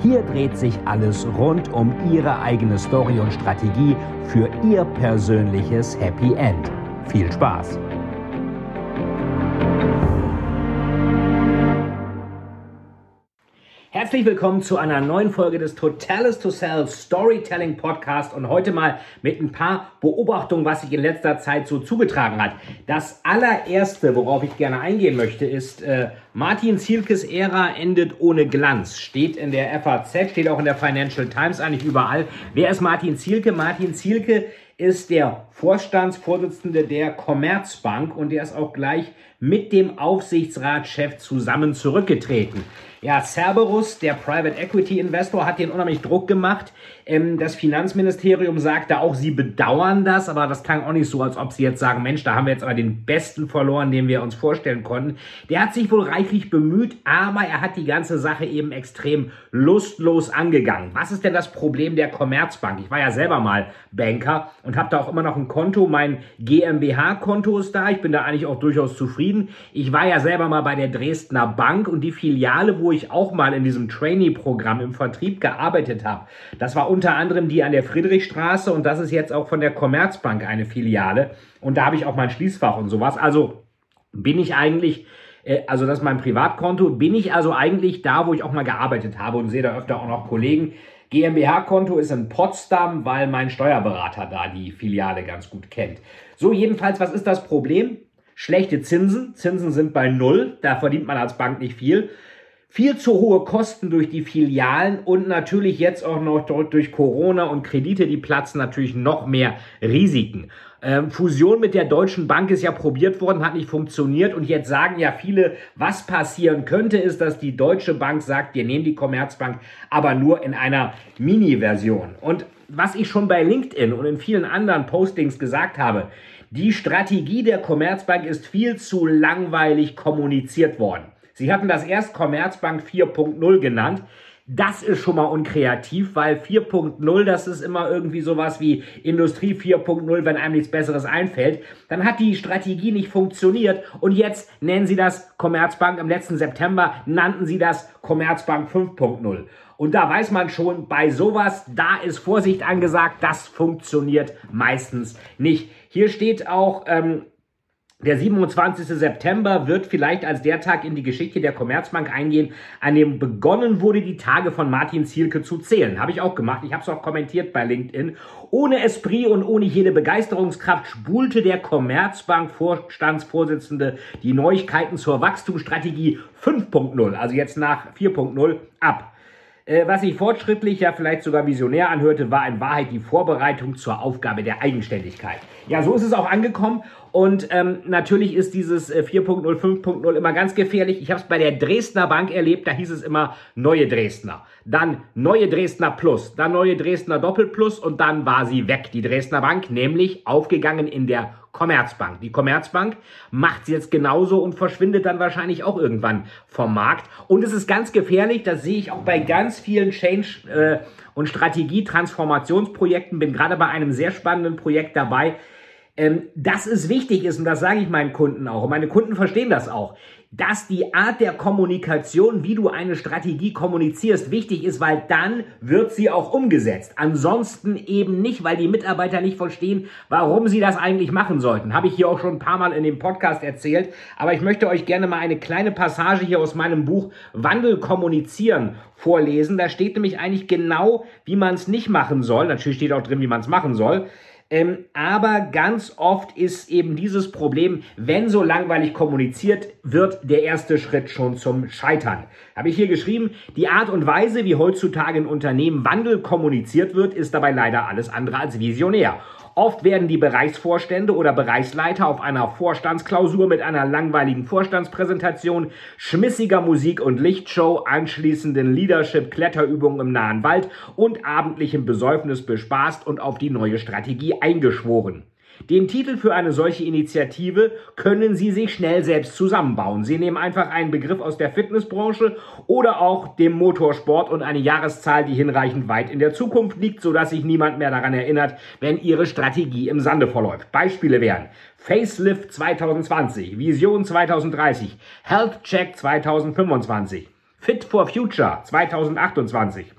Hier dreht sich alles rund um Ihre eigene Story und Strategie für Ihr persönliches Happy End. Viel Spaß! Herzlich willkommen zu einer neuen Folge des Totalis to Sell Storytelling Podcast und heute mal mit ein paar Beobachtungen, was sich in letzter Zeit so zugetragen hat. Das allererste, worauf ich gerne eingehen möchte, ist äh, Martin Zielkes Ära endet ohne Glanz. Steht in der FAZ, steht auch in der Financial Times, eigentlich überall. Wer ist Martin Zielke? Martin Zielke ist der Vorstandsvorsitzende der Commerzbank und der ist auch gleich mit dem Aufsichtsratschef zusammen zurückgetreten. Ja, Cerberus, der Private Equity Investor, hat den unheimlich Druck gemacht. Ähm, das Finanzministerium sagte auch, sie bedauern das, aber das klang auch nicht so, als ob sie jetzt sagen, Mensch, da haben wir jetzt aber den Besten verloren, den wir uns vorstellen konnten. Der hat sich wohl reichlich bemüht, aber er hat die ganze Sache eben extrem lustlos angegangen. Was ist denn das Problem der Commerzbank? Ich war ja selber mal Banker und habe da auch immer noch ein Konto. Mein GmbH-Konto ist da. Ich bin da eigentlich auch durchaus zufrieden. Ich war ja selber mal bei der Dresdner Bank und die Filiale, wo wo ich auch mal in diesem Trainee-Programm im Vertrieb gearbeitet habe. Das war unter anderem die an der Friedrichstraße und das ist jetzt auch von der Commerzbank eine Filiale. Und da habe ich auch mein Schließfach und sowas. Also bin ich eigentlich äh, also das ist mein Privatkonto, bin ich also eigentlich da, wo ich auch mal gearbeitet habe und sehe da öfter auch noch Kollegen. GmbH-Konto ist in Potsdam, weil mein Steuerberater da die Filiale ganz gut kennt. So, jedenfalls, was ist das Problem? Schlechte Zinsen. Zinsen sind bei Null. Da verdient man als Bank nicht viel viel zu hohe Kosten durch die Filialen und natürlich jetzt auch noch durch Corona und Kredite, die platzen natürlich noch mehr Risiken. Ähm, Fusion mit der Deutschen Bank ist ja probiert worden, hat nicht funktioniert und jetzt sagen ja viele, was passieren könnte, ist, dass die Deutsche Bank sagt, wir nehmen die Commerzbank, aber nur in einer Mini-Version. Und was ich schon bei LinkedIn und in vielen anderen Postings gesagt habe, die Strategie der Commerzbank ist viel zu langweilig kommuniziert worden. Sie hatten das erst Commerzbank 4.0 genannt. Das ist schon mal unkreativ, weil 4.0, das ist immer irgendwie sowas wie Industrie 4.0, wenn einem nichts Besseres einfällt. Dann hat die Strategie nicht funktioniert und jetzt nennen sie das Commerzbank. Im letzten September nannten sie das Commerzbank 5.0. Und da weiß man schon, bei sowas, da ist Vorsicht angesagt, das funktioniert meistens nicht. Hier steht auch, ähm, der 27. September wird vielleicht als der Tag in die Geschichte der Commerzbank eingehen, an dem begonnen wurde, die Tage von Martin Zielke zu zählen. Habe ich auch gemacht. Ich habe es auch kommentiert bei LinkedIn. Ohne Esprit und ohne jede Begeisterungskraft spulte der Commerzbank Vorstandsvorsitzende die Neuigkeiten zur Wachstumsstrategie 5.0, also jetzt nach 4.0, ab. Äh, was sich fortschrittlich, ja vielleicht sogar visionär anhörte, war in Wahrheit die Vorbereitung zur Aufgabe der Eigenständigkeit. Ja, so ist es auch angekommen. Und ähm, natürlich ist dieses 4.0, äh, 5.0 immer ganz gefährlich. Ich habe es bei der Dresdner Bank erlebt, da hieß es immer neue Dresdner. Dann neue Dresdner Plus, dann neue Dresdner Doppelplus und dann war sie weg, die Dresdner Bank, nämlich aufgegangen in der Commerzbank. Die Commerzbank macht sie jetzt genauso und verschwindet dann wahrscheinlich auch irgendwann vom Markt. Und es ist ganz gefährlich, das sehe ich auch bei ganz vielen Change- äh, und Strategie-Transformationsprojekten, bin gerade bei einem sehr spannenden Projekt dabei, ähm, dass es wichtig ist, und das sage ich meinen Kunden auch, und meine Kunden verstehen das auch, dass die Art der Kommunikation, wie du eine Strategie kommunizierst, wichtig ist, weil dann wird sie auch umgesetzt. Ansonsten eben nicht, weil die Mitarbeiter nicht verstehen, warum sie das eigentlich machen sollten. Habe ich hier auch schon ein paar Mal in dem Podcast erzählt, aber ich möchte euch gerne mal eine kleine Passage hier aus meinem Buch Wandel kommunizieren vorlesen. Da steht nämlich eigentlich genau, wie man es nicht machen soll. Natürlich steht auch drin, wie man es machen soll. Ähm, aber ganz oft ist eben dieses Problem, wenn so langweilig kommuniziert wird, der erste Schritt schon zum Scheitern. Habe ich hier geschrieben, die Art und Weise, wie heutzutage in Unternehmen Wandel kommuniziert wird, ist dabei leider alles andere als visionär. Oft werden die Bereichsvorstände oder Bereichsleiter auf einer Vorstandsklausur mit einer langweiligen Vorstandspräsentation, schmissiger Musik und Lichtshow, anschließenden Leadership-Kletterübungen im nahen Wald und abendlichem Besäufnis bespaßt und auf die neue Strategie eingeschworen. Den Titel für eine solche Initiative können Sie sich schnell selbst zusammenbauen. Sie nehmen einfach einen Begriff aus der Fitnessbranche oder auch dem Motorsport und eine Jahreszahl, die hinreichend weit in der Zukunft liegt, sodass sich niemand mehr daran erinnert, wenn Ihre Strategie im Sande verläuft. Beispiele wären Facelift 2020, Vision 2030, Health Check 2025, Fit for Future 2028.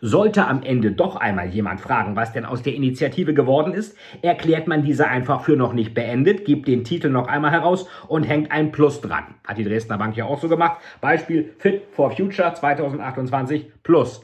Sollte am Ende doch einmal jemand fragen, was denn aus der Initiative geworden ist, erklärt man diese einfach für noch nicht beendet, gibt den Titel noch einmal heraus und hängt ein Plus dran. Hat die Dresdner Bank ja auch so gemacht. Beispiel Fit for Future 2028 Plus.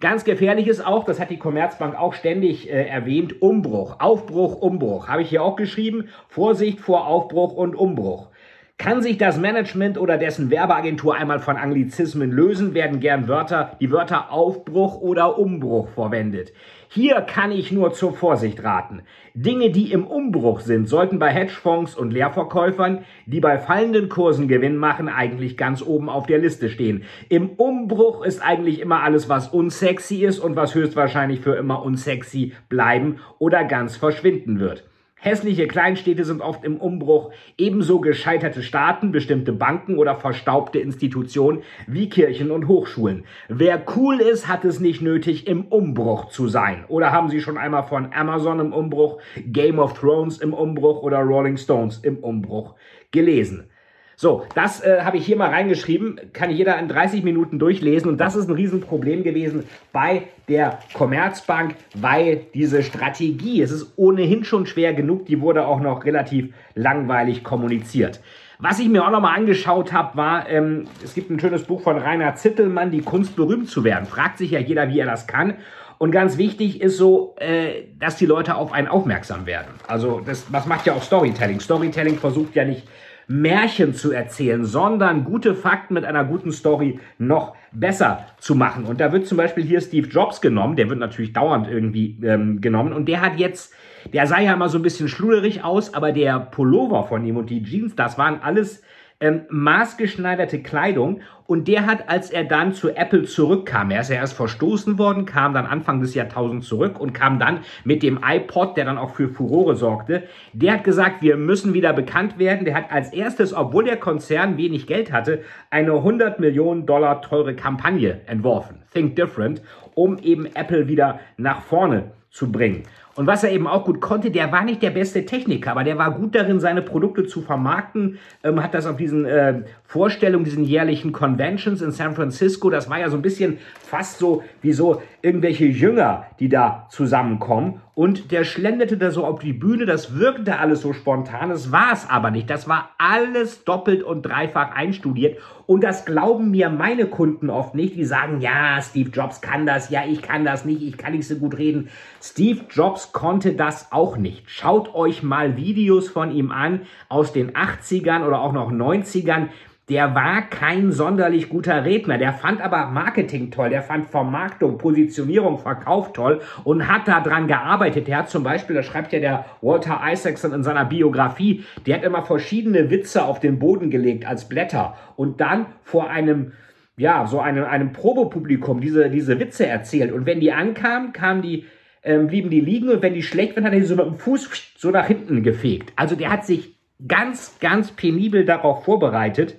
Ganz gefährlich ist auch, das hat die Commerzbank auch ständig äh, erwähnt, Umbruch, Aufbruch, Umbruch. Habe ich hier auch geschrieben. Vorsicht vor Aufbruch und Umbruch. Kann sich das Management oder dessen Werbeagentur einmal von Anglizismen lösen, werden gern Wörter, die Wörter Aufbruch oder Umbruch verwendet. Hier kann ich nur zur Vorsicht raten. Dinge, die im Umbruch sind, sollten bei Hedgefonds und Leerverkäufern, die bei fallenden Kursen Gewinn machen, eigentlich ganz oben auf der Liste stehen. Im Umbruch ist eigentlich immer alles, was unsexy ist und was höchstwahrscheinlich für immer unsexy bleiben oder ganz verschwinden wird. Hässliche Kleinstädte sind oft im Umbruch, ebenso gescheiterte Staaten, bestimmte Banken oder verstaubte Institutionen wie Kirchen und Hochschulen. Wer cool ist, hat es nicht nötig, im Umbruch zu sein. Oder haben Sie schon einmal von Amazon im Umbruch, Game of Thrones im Umbruch oder Rolling Stones im Umbruch gelesen? So, das äh, habe ich hier mal reingeschrieben, kann jeder in 30 Minuten durchlesen und das ist ein Riesenproblem gewesen bei der Commerzbank, weil diese Strategie, es ist ohnehin schon schwer genug, die wurde auch noch relativ langweilig kommuniziert. Was ich mir auch nochmal angeschaut habe, war, ähm, es gibt ein schönes Buch von Rainer Zittelmann, Die Kunst berühmt zu werden. Fragt sich ja jeder, wie er das kann. Und ganz wichtig ist so, äh, dass die Leute auf einen aufmerksam werden. Also das, das macht ja auch Storytelling. Storytelling versucht ja nicht Märchen zu erzählen, sondern gute Fakten mit einer guten Story noch besser zu machen. Und da wird zum Beispiel hier Steve Jobs genommen, der wird natürlich dauernd irgendwie ähm, genommen und der hat jetzt, der sah ja immer so ein bisschen schluderig aus, aber der Pullover von ihm und die Jeans, das waren alles ähm, maßgeschneiderte Kleidung und der hat, als er dann zu Apple zurückkam, er ist ja erst verstoßen worden, kam dann Anfang des Jahrtausends zurück und kam dann mit dem iPod, der dann auch für Furore sorgte, der hat gesagt, wir müssen wieder bekannt werden. Der hat als erstes, obwohl der Konzern wenig Geld hatte, eine 100 Millionen Dollar teure Kampagne entworfen, Think Different, um eben Apple wieder nach vorne zu bringen. Und was er eben auch gut konnte, der war nicht der beste Techniker, aber der war gut darin, seine Produkte zu vermarkten, ähm, hat das auf diesen äh, Vorstellungen, diesen jährlichen Conventions in San Francisco, das war ja so ein bisschen fast so wie so irgendwelche Jünger, die da zusammenkommen. Und der schlenderte da so auf die Bühne, das wirkte alles so spontan, das war es aber nicht. Das war alles doppelt und dreifach einstudiert. Und das glauben mir meine Kunden oft nicht. Die sagen, ja, Steve Jobs kann das, ja, ich kann das nicht, ich kann nicht so gut reden. Steve Jobs konnte das auch nicht. Schaut euch mal Videos von ihm an aus den 80ern oder auch noch 90ern der war kein sonderlich guter Redner. Der fand aber Marketing toll. Der fand Vermarktung, Positionierung, Verkauf toll und hat daran gearbeitet. Der hat zum Beispiel, das schreibt ja der Walter Isaacson in seiner Biografie, der hat immer verschiedene Witze auf den Boden gelegt als Blätter und dann vor einem ja, so einem, einem Probepublikum diese, diese Witze erzählt. Und wenn die ankamen, kamen die, ähm, blieben die liegen und wenn die schlecht waren, hat er die so mit dem Fuß so nach hinten gefegt. Also der hat sich ganz, ganz penibel darauf vorbereitet.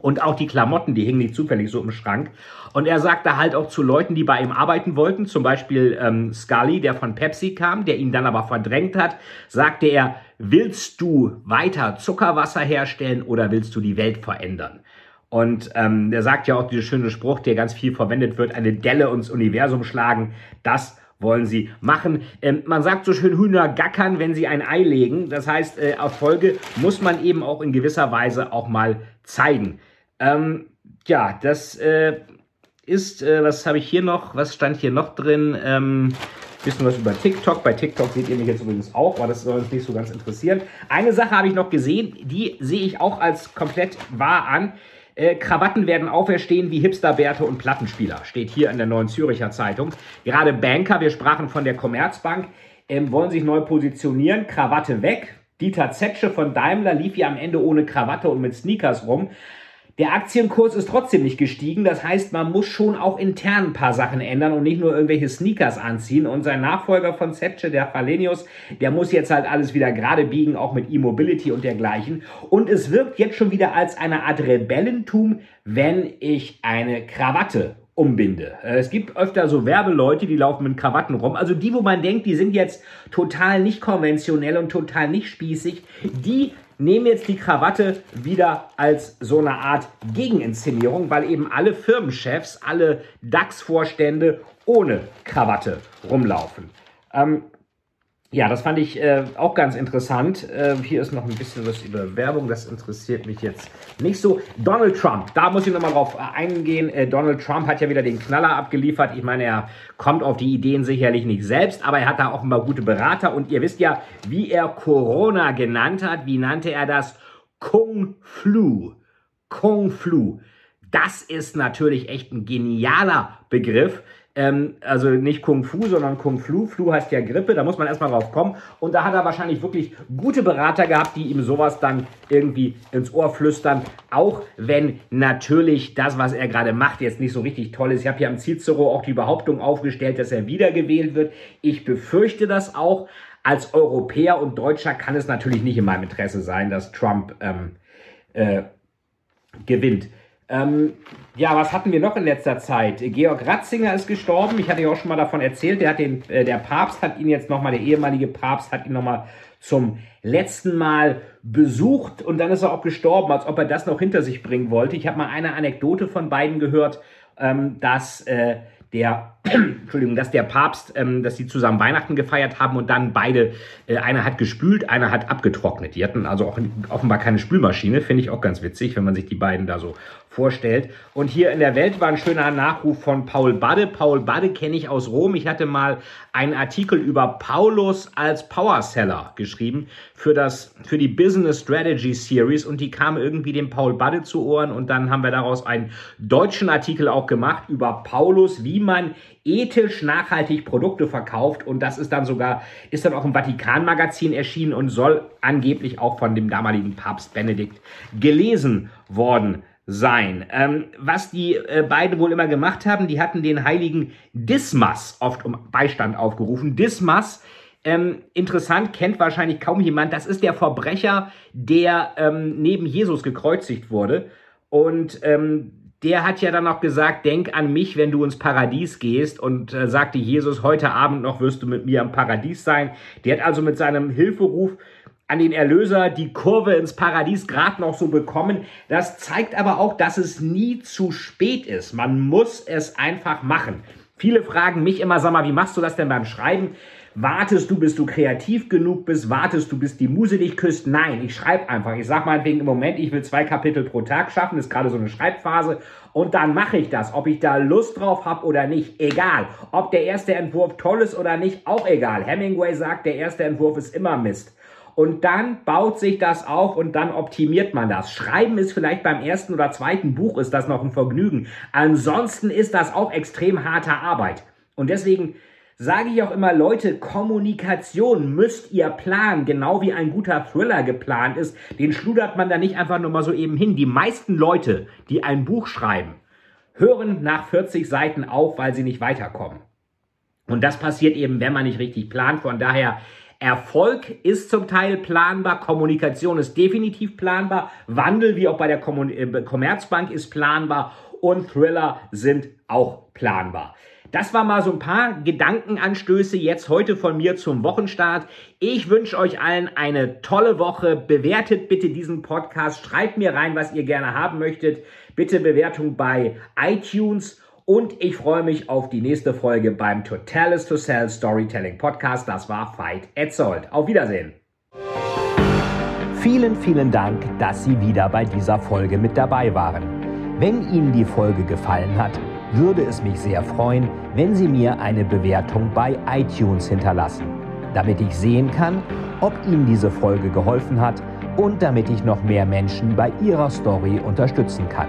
Und auch die Klamotten, die hingen nicht zufällig so im Schrank. Und er sagte halt auch zu Leuten, die bei ihm arbeiten wollten, zum Beispiel ähm, Scully, der von Pepsi kam, der ihn dann aber verdrängt hat, sagte er, willst du weiter Zuckerwasser herstellen oder willst du die Welt verändern? Und ähm, er sagt ja auch diesen schönen Spruch, der ganz viel verwendet wird, eine Delle ins Universum schlagen. Das wollen sie machen. Ähm, man sagt so schön Hühner gackern, wenn sie ein Ei legen. Das heißt, äh, Erfolge muss man eben auch in gewisser Weise auch mal zeigen. Ähm, ja, das äh, ist, äh, was habe ich hier noch, was stand hier noch drin? Ähm, bisschen was über TikTok. Bei TikTok seht ihr mich jetzt übrigens auch, aber das soll uns nicht so ganz interessieren. Eine Sache habe ich noch gesehen, die sehe ich auch als komplett wahr an. Äh, Krawatten werden auferstehen wie Hipsterbärte und Plattenspieler, steht hier in der Neuen Züricher Zeitung. Gerade Banker, wir sprachen von der Commerzbank, ähm, wollen sich neu positionieren. Krawatte weg. Dieter Zetsche von Daimler lief ja am Ende ohne Krawatte und mit Sneakers rum. Der Aktienkurs ist trotzdem nicht gestiegen. Das heißt, man muss schon auch intern ein paar Sachen ändern und nicht nur irgendwelche Sneakers anziehen. Und sein Nachfolger von Sepche, der Falenius, der muss jetzt halt alles wieder gerade biegen, auch mit E-Mobility und dergleichen. Und es wirkt jetzt schon wieder als eine Art Rebellentum, wenn ich eine Krawatte umbinde. Äh, es gibt öfter so Werbeleute, die laufen mit Krawatten rum. Also die, wo man denkt, die sind jetzt total nicht konventionell und total nicht spießig, die nehmen jetzt die Krawatte wieder als so eine Art Gegeninszenierung, weil eben alle Firmenchefs, alle DAX-Vorstände ohne Krawatte rumlaufen. Ähm, ja, das fand ich äh, auch ganz interessant. Äh, hier ist noch ein bisschen was über Werbung, das interessiert mich jetzt nicht so. Donald Trump, da muss ich nochmal drauf äh, eingehen. Äh, Donald Trump hat ja wieder den Knaller abgeliefert. Ich meine, er kommt auf die Ideen sicherlich nicht selbst, aber er hat da offenbar gute Berater. Und ihr wisst ja, wie er Corona genannt hat. Wie nannte er das? Kung Flu. Kung Flu. Das ist natürlich echt ein genialer Begriff. Ähm, also nicht Kung Fu, sondern Kung Flu. Flu heißt ja Grippe, da muss man erstmal drauf kommen. Und da hat er wahrscheinlich wirklich gute Berater gehabt, die ihm sowas dann irgendwie ins Ohr flüstern. Auch wenn natürlich das, was er gerade macht, jetzt nicht so richtig toll ist. Ich habe hier am Cicero auch die Behauptung aufgestellt, dass er wiedergewählt wird. Ich befürchte das auch. Als Europäer und Deutscher kann es natürlich nicht in meinem Interesse sein, dass Trump ähm, äh, gewinnt. Ähm, ja, was hatten wir noch in letzter Zeit? Georg Ratzinger ist gestorben. Ich hatte ja auch schon mal davon erzählt. Der, hat den, äh, der Papst hat ihn jetzt nochmal, der ehemalige Papst hat ihn nochmal zum letzten Mal besucht und dann ist er auch gestorben, als ob er das noch hinter sich bringen wollte. Ich habe mal eine Anekdote von beiden gehört, ähm, dass äh, der, Entschuldigung, dass der Papst, ähm, dass sie zusammen Weihnachten gefeiert haben und dann beide, äh, einer hat gespült, einer hat abgetrocknet. Die hatten also auch offenbar keine Spülmaschine, finde ich auch ganz witzig, wenn man sich die beiden da so vorstellt. Und hier in der Welt war ein schöner Nachruf von Paul Badde. Paul Badde kenne ich aus Rom. Ich hatte mal einen Artikel über Paulus als Powerseller geschrieben für, das, für die Business Strategy Series und die kam irgendwie dem Paul Badde zu Ohren und dann haben wir daraus einen deutschen Artikel auch gemacht über Paulus, wie man ethisch nachhaltig Produkte verkauft und das ist dann sogar, ist dann auch im Vatikan-Magazin erschienen und soll angeblich auch von dem damaligen Papst Benedikt gelesen worden sein. Ähm, was die äh, beiden wohl immer gemacht haben, die hatten den heiligen Dismas oft um Beistand aufgerufen. Dismas, ähm, interessant, kennt wahrscheinlich kaum jemand. Das ist der Verbrecher, der ähm, neben Jesus gekreuzigt wurde. Und ähm, der hat ja dann auch gesagt, denk an mich, wenn du ins Paradies gehst. Und äh, sagte Jesus, heute Abend noch wirst du mit mir im Paradies sein. Der hat also mit seinem Hilferuf an den Erlöser die Kurve ins Paradies gerade noch so bekommen. Das zeigt aber auch, dass es nie zu spät ist. Man muss es einfach machen. Viele fragen mich immer, sag mal, wie machst du das denn beim Schreiben? Wartest du, bis du kreativ genug bist? Wartest du, bis die Muse dich küsst? Nein, ich schreibe einfach. Ich sag meinetwegen im Moment, ich will zwei Kapitel pro Tag schaffen. Ist gerade so eine Schreibphase. Und dann mache ich das. Ob ich da Lust drauf habe oder nicht, egal. Ob der erste Entwurf toll ist oder nicht, auch egal. Hemingway sagt, der erste Entwurf ist immer Mist und dann baut sich das auf und dann optimiert man das. Schreiben ist vielleicht beim ersten oder zweiten Buch ist das noch ein Vergnügen. Ansonsten ist das auch extrem harte Arbeit. Und deswegen sage ich auch immer, Leute, Kommunikation müsst ihr planen, genau wie ein guter Thriller geplant ist. Den schludert man da nicht einfach nur mal so eben hin. Die meisten Leute, die ein Buch schreiben, hören nach 40 Seiten auf, weil sie nicht weiterkommen. Und das passiert eben, wenn man nicht richtig plant. Von daher Erfolg ist zum Teil planbar, Kommunikation ist definitiv planbar, Wandel wie auch bei der äh, Commerzbank ist planbar und Thriller sind auch planbar. Das war mal so ein paar Gedankenanstöße jetzt heute von mir zum Wochenstart. Ich wünsche euch allen eine tolle Woche. Bewertet bitte diesen Podcast. Schreibt mir rein, was ihr gerne haben möchtet. Bitte Bewertung bei iTunes und ich freue mich auf die nächste Folge beim Totalis to Sell Storytelling Podcast. Das war Veit Etzold. Auf Wiedersehen. Vielen, vielen Dank, dass Sie wieder bei dieser Folge mit dabei waren. Wenn Ihnen die Folge gefallen hat, würde es mich sehr freuen, wenn Sie mir eine Bewertung bei iTunes hinterlassen, damit ich sehen kann, ob Ihnen diese Folge geholfen hat und damit ich noch mehr Menschen bei ihrer Story unterstützen kann.